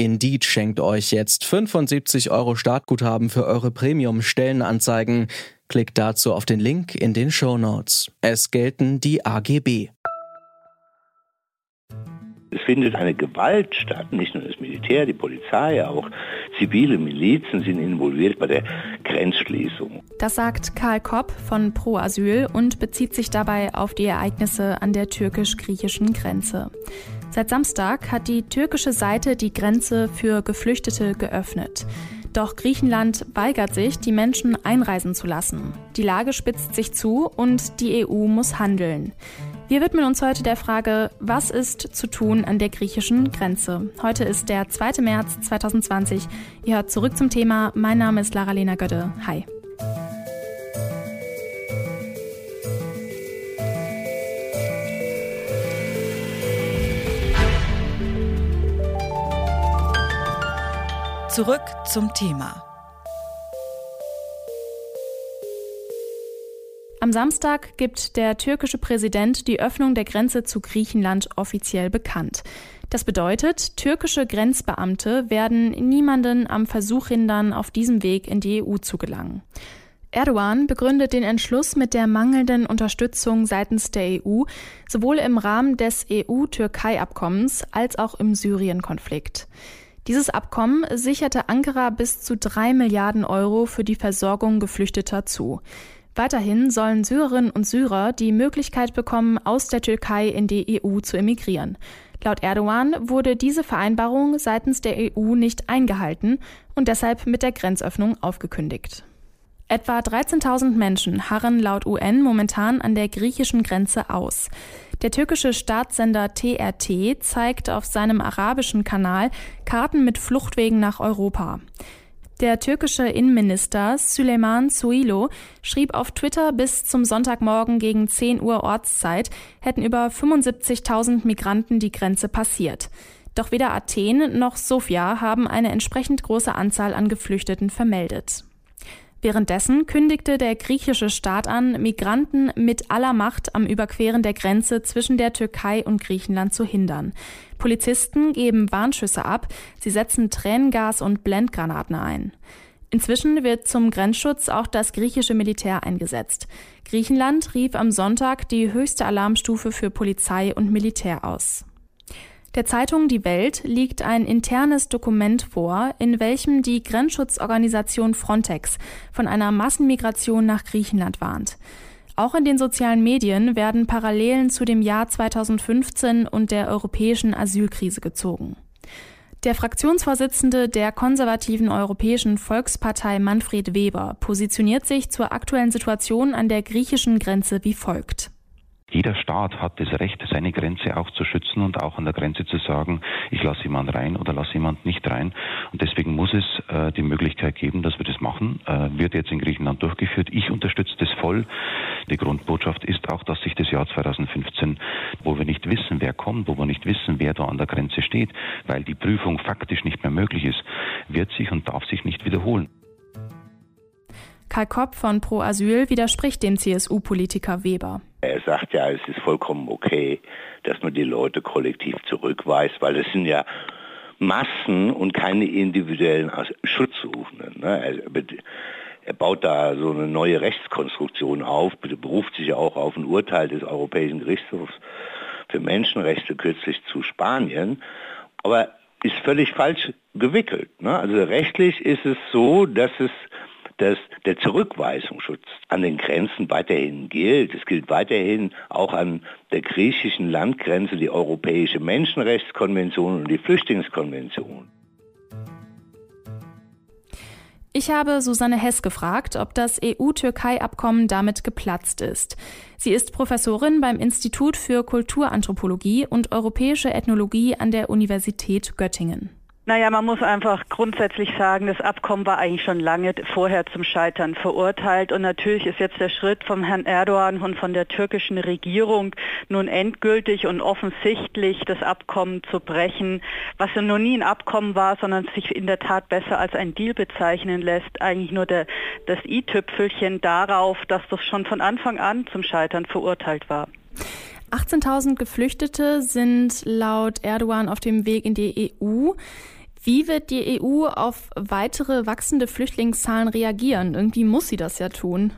Indeed schenkt euch jetzt 75 Euro Startguthaben für eure Premium-Stellenanzeigen. Klickt dazu auf den Link in den Show Notes. Es gelten die AGB. Es findet eine Gewalt statt, nicht nur das Militär, die Polizei, auch zivile Milizen sind involviert bei der Grenzschließung. Das sagt Karl Kopp von Pro Asyl und bezieht sich dabei auf die Ereignisse an der türkisch-griechischen Grenze. Seit Samstag hat die türkische Seite die Grenze für Geflüchtete geöffnet. Doch Griechenland weigert sich, die Menschen einreisen zu lassen. Die Lage spitzt sich zu und die EU muss handeln. Wir widmen uns heute der Frage, was ist zu tun an der griechischen Grenze? Heute ist der 2. März 2020. Ihr hört zurück zum Thema. Mein Name ist Lara-Lena Götte. Hi. Zurück zum Thema. Am Samstag gibt der türkische Präsident die Öffnung der Grenze zu Griechenland offiziell bekannt. Das bedeutet, türkische Grenzbeamte werden niemanden am Versuch hindern, auf diesem Weg in die EU zu gelangen. Erdogan begründet den Entschluss mit der mangelnden Unterstützung seitens der EU, sowohl im Rahmen des EU-Türkei-Abkommens als auch im Syrien-Konflikt. Dieses Abkommen sicherte Ankara bis zu drei Milliarden Euro für die Versorgung Geflüchteter zu. Weiterhin sollen Syrerinnen und Syrer die Möglichkeit bekommen, aus der Türkei in die EU zu emigrieren. Laut Erdogan wurde diese Vereinbarung seitens der EU nicht eingehalten und deshalb mit der Grenzöffnung aufgekündigt. Etwa 13.000 Menschen harren laut UN momentan an der griechischen Grenze aus. Der türkische Staatssender TRT zeigt auf seinem arabischen Kanal Karten mit Fluchtwegen nach Europa. Der türkische Innenminister Süleyman Soylu schrieb auf Twitter, bis zum Sonntagmorgen gegen 10 Uhr Ortszeit hätten über 75.000 Migranten die Grenze passiert. Doch weder Athen noch Sofia haben eine entsprechend große Anzahl an Geflüchteten vermeldet. Währenddessen kündigte der griechische Staat an, Migranten mit aller Macht am Überqueren der Grenze zwischen der Türkei und Griechenland zu hindern. Polizisten geben Warnschüsse ab, sie setzen Tränengas und Blendgranaten ein. Inzwischen wird zum Grenzschutz auch das griechische Militär eingesetzt. Griechenland rief am Sonntag die höchste Alarmstufe für Polizei und Militär aus. Der Zeitung Die Welt liegt ein internes Dokument vor, in welchem die Grenzschutzorganisation Frontex von einer Massenmigration nach Griechenland warnt. Auch in den sozialen Medien werden Parallelen zu dem Jahr 2015 und der europäischen Asylkrise gezogen. Der Fraktionsvorsitzende der konservativen Europäischen Volkspartei Manfred Weber positioniert sich zur aktuellen Situation an der griechischen Grenze wie folgt. Jeder Staat hat das Recht, seine Grenze auch zu schützen und auch an der Grenze zu sagen, ich lasse jemand rein oder lasse jemand nicht rein. Und deswegen muss es äh, die Möglichkeit geben, dass wir das machen. Äh, wird jetzt in Griechenland durchgeführt. Ich unterstütze das voll. Die Grundbotschaft ist auch, dass sich das Jahr 2015, wo wir nicht wissen, wer kommt, wo wir nicht wissen, wer da an der Grenze steht, weil die Prüfung faktisch nicht mehr möglich ist, wird sich und darf sich nicht wiederholen. Karl Kopp von Pro Asyl widerspricht dem CSU-Politiker Weber. Er sagt ja, es ist vollkommen okay, dass man die Leute kollektiv zurückweist, weil es sind ja Massen und keine individuellen Schutzsuchenden. Ne? Er, baut da so eine neue Rechtskonstruktion auf, beruft sich auch auf ein Urteil des Europäischen Gerichtshofs für Menschenrechte kürzlich zu Spanien, aber ist völlig falsch gewickelt. Ne? Also rechtlich ist es so, dass es dass der Zurückweisungsschutz an den Grenzen weiterhin gilt. Es gilt weiterhin auch an der griechischen Landgrenze die Europäische Menschenrechtskonvention und die Flüchtlingskonvention. Ich habe Susanne Hess gefragt, ob das EU-Türkei-Abkommen damit geplatzt ist. Sie ist Professorin beim Institut für Kulturanthropologie und europäische Ethnologie an der Universität Göttingen. Naja, man muss einfach grundsätzlich sagen, das Abkommen war eigentlich schon lange vorher zum Scheitern verurteilt. Und natürlich ist jetzt der Schritt vom Herrn Erdogan und von der türkischen Regierung nun endgültig und offensichtlich das Abkommen zu brechen, was ja noch nie ein Abkommen war, sondern sich in der Tat besser als ein Deal bezeichnen lässt, eigentlich nur der, das i-Tüpfelchen darauf, dass das schon von Anfang an zum Scheitern verurteilt war. 18.000 Geflüchtete sind laut Erdogan auf dem Weg in die EU. Wie wird die EU auf weitere wachsende Flüchtlingszahlen reagieren? Irgendwie muss sie das ja tun.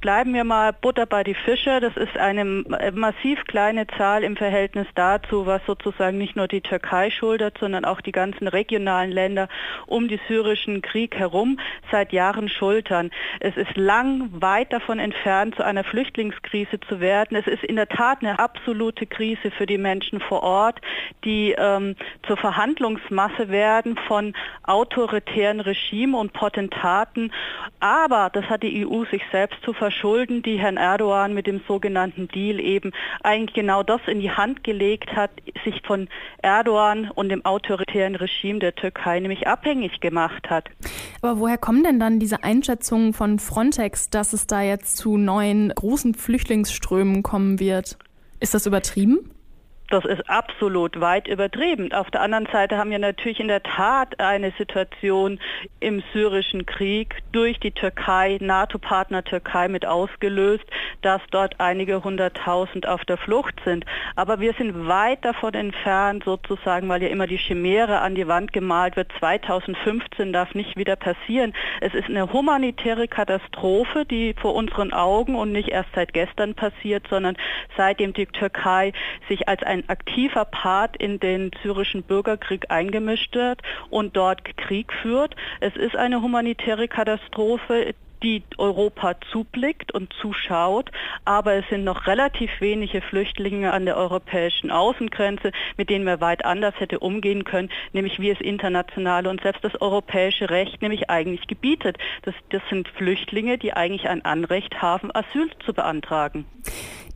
Bleiben wir mal Butter bei die Fische. Das ist eine massiv kleine Zahl im Verhältnis dazu, was sozusagen nicht nur die Türkei schuldet, sondern auch die ganzen regionalen Länder um den syrischen Krieg herum seit Jahren schultern. Es ist lang weit davon entfernt, zu einer Flüchtlingskrise zu werden. Es ist in der Tat eine absolute Krise für die Menschen vor Ort, die ähm, zur Verhandlungsmasse werden von autoritären Regimen und Potentaten. Aber das hat die EU sich selbst zu verschulden, die Herrn Erdogan mit dem sogenannten Deal eben eigentlich genau das in die Hand gelegt hat, sich von Erdogan und dem autoritären Regime der Türkei nämlich abhängig gemacht hat. Aber woher kommen denn dann diese Einschätzungen von Frontex, dass es da jetzt zu neuen großen Flüchtlingsströmen kommen wird? Ist das übertrieben? Das ist absolut weit übertrieben. Auf der anderen Seite haben wir natürlich in der Tat eine Situation im syrischen Krieg durch die Türkei, NATO-Partner Türkei mit ausgelöst, dass dort einige hunderttausend auf der Flucht sind. Aber wir sind weit davon entfernt, sozusagen, weil ja immer die Chimäre an die Wand gemalt wird. 2015 darf nicht wieder passieren. Es ist eine humanitäre Katastrophe, die vor unseren Augen und nicht erst seit gestern passiert, sondern seitdem die Türkei sich als ein aktiver Part in den syrischen Bürgerkrieg eingemischt wird und dort Krieg führt. Es ist eine humanitäre Katastrophe, die Europa zublickt und zuschaut, aber es sind noch relativ wenige Flüchtlinge an der europäischen Außengrenze, mit denen wir weit anders hätte umgehen können, nämlich wie es internationale und selbst das europäische Recht nämlich eigentlich gebietet. Das, das sind Flüchtlinge, die eigentlich ein Anrecht haben, Asyl zu beantragen.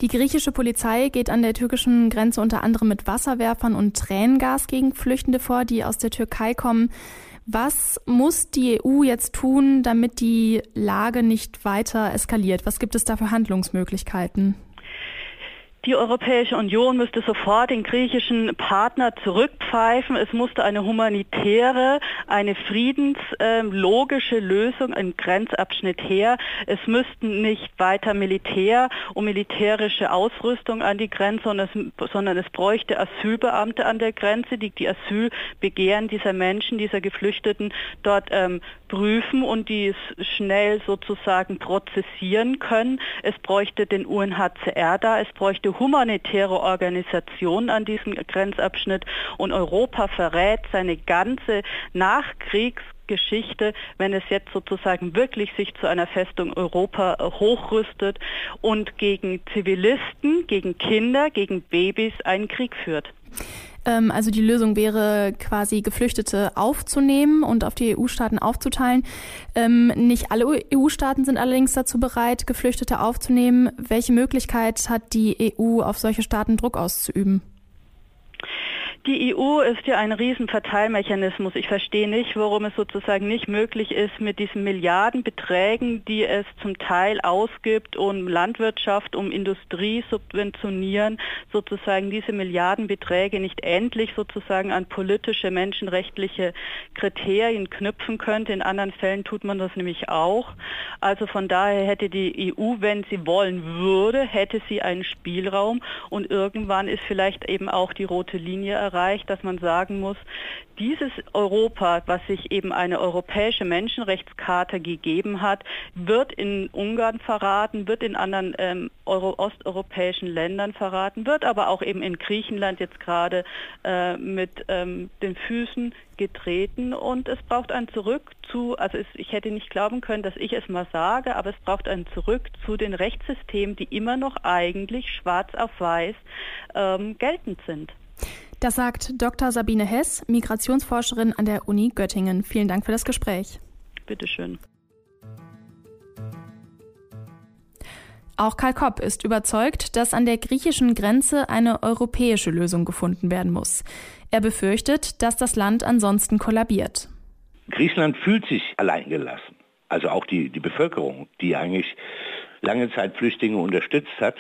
Die griechische Polizei geht an der türkischen Grenze unter anderem mit Wasserwerfern und Tränengas gegen Flüchtende vor, die aus der Türkei kommen. Was muss die EU jetzt tun, damit die Lage nicht weiter eskaliert? Was gibt es da für Handlungsmöglichkeiten? Die Europäische Union müsste sofort den griechischen Partner zurückpfeifen. Es musste eine humanitäre, eine friedenslogische äh, Lösung im Grenzabschnitt her. Es müssten nicht weiter Militär und militärische Ausrüstung an die Grenze, sondern es bräuchte Asylbeamte an der Grenze, die die Asylbegehren dieser Menschen, dieser Geflüchteten dort ähm, prüfen und die schnell sozusagen prozessieren können. Es bräuchte den UNHCR da, es bräuchte humanitäre Organisation an diesem Grenzabschnitt und Europa verrät seine ganze Nachkriegsgeschichte, wenn es jetzt sozusagen wirklich sich zu einer Festung Europa hochrüstet und gegen Zivilisten, gegen Kinder, gegen Babys einen Krieg führt. Ähm, also die Lösung wäre quasi Geflüchtete aufzunehmen und auf die EU-Staaten aufzuteilen. Ähm, nicht alle EU-Staaten sind allerdings dazu bereit, Geflüchtete aufzunehmen. Welche Möglichkeit hat die EU, auf solche Staaten Druck auszuüben? Die EU ist ja ein Riesenverteilmechanismus. Ich verstehe nicht, warum es sozusagen nicht möglich ist, mit diesen Milliardenbeträgen, die es zum Teil ausgibt, um Landwirtschaft, um Industrie subventionieren, sozusagen diese Milliardenbeträge nicht endlich sozusagen an politische, menschenrechtliche Kriterien knüpfen könnte. In anderen Fällen tut man das nämlich auch. Also von daher hätte die EU, wenn sie wollen würde, hätte sie einen Spielraum und irgendwann ist vielleicht eben auch die rote Linie erreicht, dass man sagen muss, dieses Europa, was sich eben eine europäische Menschenrechtskarte gegeben hat, wird in Ungarn verraten, wird in anderen ähm, Euro osteuropäischen Ländern verraten, wird aber auch eben in Griechenland jetzt gerade äh, mit ähm, den Füßen getreten und es braucht ein Zurück zu, also es, ich hätte nicht glauben können, dass ich es mal sage, aber es braucht ein Zurück zu den Rechtssystemen, die immer noch eigentlich schwarz auf weiß ähm, geltend sind. Das sagt Dr. Sabine Hess, Migrationsforscherin an der Uni Göttingen. Vielen Dank für das Gespräch. Bitteschön. Auch Karl Kopp ist überzeugt, dass an der griechischen Grenze eine europäische Lösung gefunden werden muss. Er befürchtet, dass das Land ansonsten kollabiert. Griechenland fühlt sich alleingelassen. Also auch die, die Bevölkerung, die eigentlich lange Zeit Flüchtlinge unterstützt hat.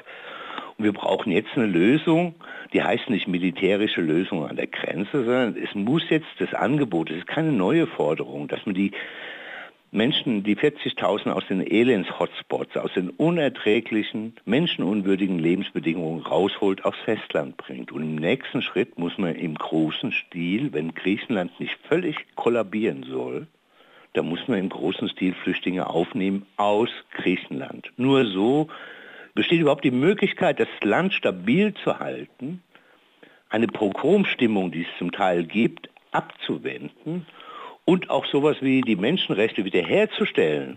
Wir brauchen jetzt eine Lösung, die heißt nicht militärische Lösung an der Grenze, sondern es muss jetzt das Angebot, es ist keine neue Forderung, dass man die Menschen, die 40.000 aus den Elends-Hotspots, aus den unerträglichen, menschenunwürdigen Lebensbedingungen rausholt, aufs Festland bringt. Und im nächsten Schritt muss man im großen Stil, wenn Griechenland nicht völlig kollabieren soll, da muss man im großen Stil Flüchtlinge aufnehmen aus Griechenland. Nur so besteht überhaupt die Möglichkeit, das Land stabil zu halten, eine Pogromstimmung, die es zum Teil gibt, abzuwenden und auch sowas wie die Menschenrechte wiederherzustellen.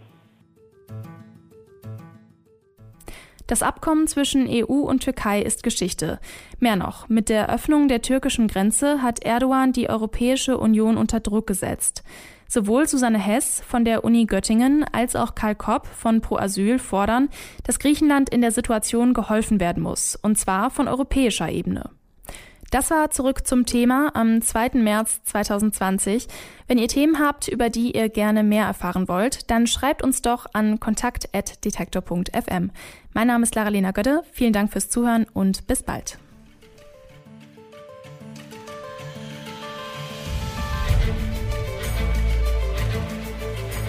Das Abkommen zwischen EU und Türkei ist Geschichte. Mehr noch, mit der Öffnung der türkischen Grenze hat Erdogan die Europäische Union unter Druck gesetzt. Sowohl Susanne Hess von der Uni Göttingen als auch Karl Kopp von Pro Asyl fordern, dass Griechenland in der Situation geholfen werden muss, und zwar von europäischer Ebene. Das war zurück zum Thema am 2. März 2020. Wenn ihr Themen habt, über die ihr gerne mehr erfahren wollt, dann schreibt uns doch an kontakt.detektor.fm. Mein Name ist Lara-Lena Götte. Vielen Dank fürs Zuhören und bis bald.